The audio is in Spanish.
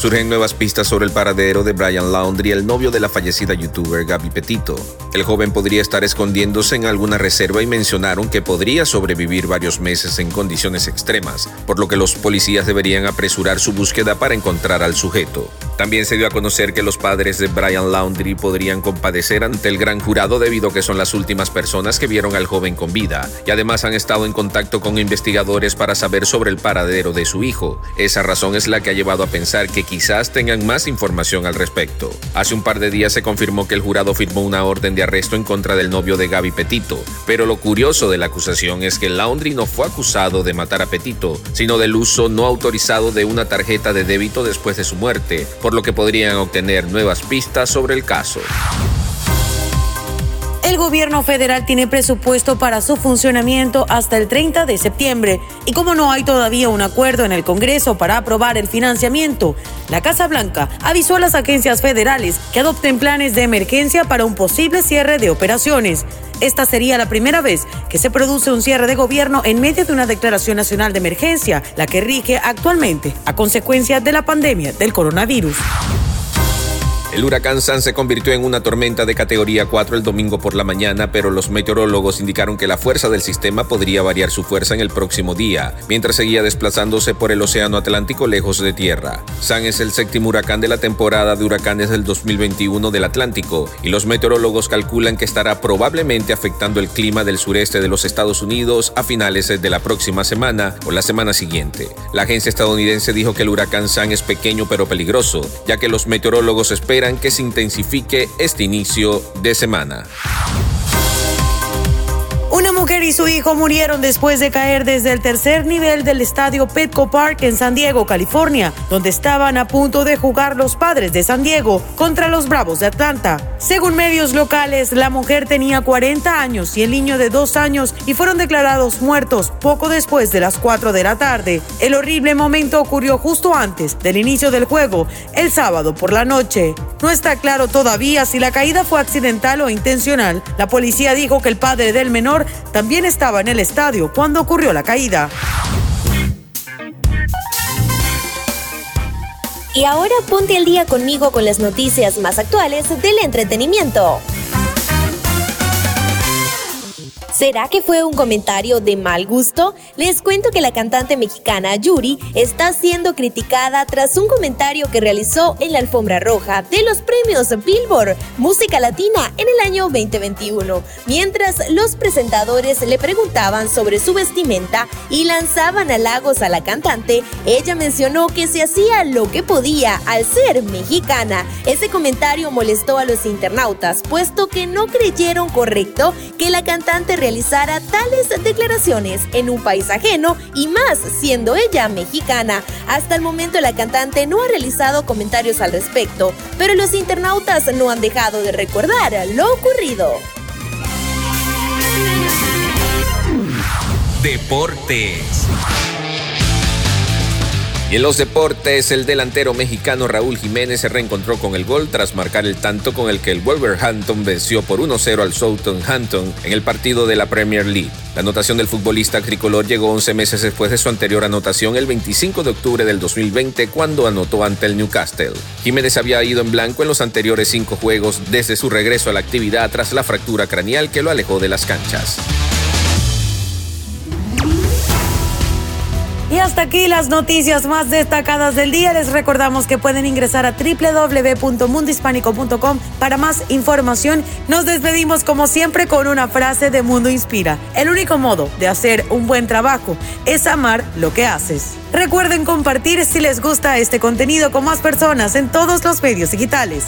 Surgen nuevas pistas sobre el paradero de Brian Laundry, el novio de la fallecida youtuber Gaby Petito. El joven podría estar escondiéndose en alguna reserva y mencionaron que podría sobrevivir varios meses en condiciones extremas, por lo que los policías deberían apresurar su búsqueda para encontrar al sujeto. También se dio a conocer que los padres de Brian Laundry podrían compadecer ante el gran jurado debido a que son las últimas personas que vieron al joven con vida y además han estado en contacto con investigadores para saber sobre el paradero de su hijo. Esa razón es la que ha llevado a pensar que quizás tengan más información al respecto. Hace un par de días se confirmó que el jurado firmó una orden de arresto en contra del novio de Gaby Petito, pero lo curioso de la acusación es que Laundry no fue acusado de matar a Petito, sino del uso no autorizado de una tarjeta de débito después de su muerte, lo que podrían obtener nuevas pistas sobre el caso. El gobierno federal tiene presupuesto para su funcionamiento hasta el 30 de septiembre y como no hay todavía un acuerdo en el Congreso para aprobar el financiamiento, la Casa Blanca avisó a las agencias federales que adopten planes de emergencia para un posible cierre de operaciones. Esta sería la primera vez que se produce un cierre de gobierno en medio de una declaración nacional de emergencia, la que rige actualmente a consecuencia de la pandemia del coronavirus. El huracán San se convirtió en una tormenta de categoría 4 el domingo por la mañana, pero los meteorólogos indicaron que la fuerza del sistema podría variar su fuerza en el próximo día, mientras seguía desplazándose por el Océano Atlántico lejos de tierra. San es el séptimo huracán de la temporada de huracanes del 2021 del Atlántico, y los meteorólogos calculan que estará probablemente afectando el clima del sureste de los Estados Unidos a finales de la próxima semana o la semana siguiente. La agencia estadounidense dijo que el huracán San es pequeño pero peligroso, ya que los meteorólogos esperan que se intensifique este inicio de semana. Una mujer y su hijo murieron después de caer desde el tercer nivel del estadio Petco Park en San Diego, California, donde estaban a punto de jugar los padres de San Diego contra los Bravos de Atlanta. Según medios locales, la mujer tenía 40 años y el niño de 2 años y fueron declarados muertos poco después de las 4 de la tarde. El horrible momento ocurrió justo antes del inicio del juego, el sábado por la noche. No está claro todavía si la caída fue accidental o intencional. La policía dijo que el padre del menor también estaba en el estadio cuando ocurrió la caída. Y ahora ponte al día conmigo con las noticias más actuales del entretenimiento. ¿Será que fue un comentario de mal gusto? Les cuento que la cantante mexicana Yuri está siendo criticada tras un comentario que realizó en la alfombra roja de los premios Billboard Música Latina en el año 2021, mientras los presentadores le preguntaban sobre su vestimenta y lanzaban halagos a la cantante, ella mencionó que se hacía lo que podía al ser mexicana. Ese comentario molestó a los internautas, puesto que no creyeron correcto que la cantante realizara tales declaraciones en un país ajeno y más siendo ella mexicana. Hasta el momento la cantante no ha realizado comentarios al respecto, pero los internautas no han dejado de recordar lo ocurrido. Deportes. Y en los deportes, el delantero mexicano Raúl Jiménez se reencontró con el gol tras marcar el tanto con el que el Wolverhampton venció por 1-0 al Southampton en el partido de la Premier League. La anotación del futbolista tricolor llegó 11 meses después de su anterior anotación el 25 de octubre del 2020 cuando anotó ante el Newcastle. Jiménez había ido en blanco en los anteriores cinco juegos desde su regreso a la actividad tras la fractura craneal que lo alejó de las canchas. Y hasta aquí las noticias más destacadas del día. Les recordamos que pueden ingresar a www.mundohispánico.com para más información. Nos despedimos como siempre con una frase de Mundo Inspira. El único modo de hacer un buen trabajo es amar lo que haces. Recuerden compartir si les gusta este contenido con más personas en todos los medios digitales.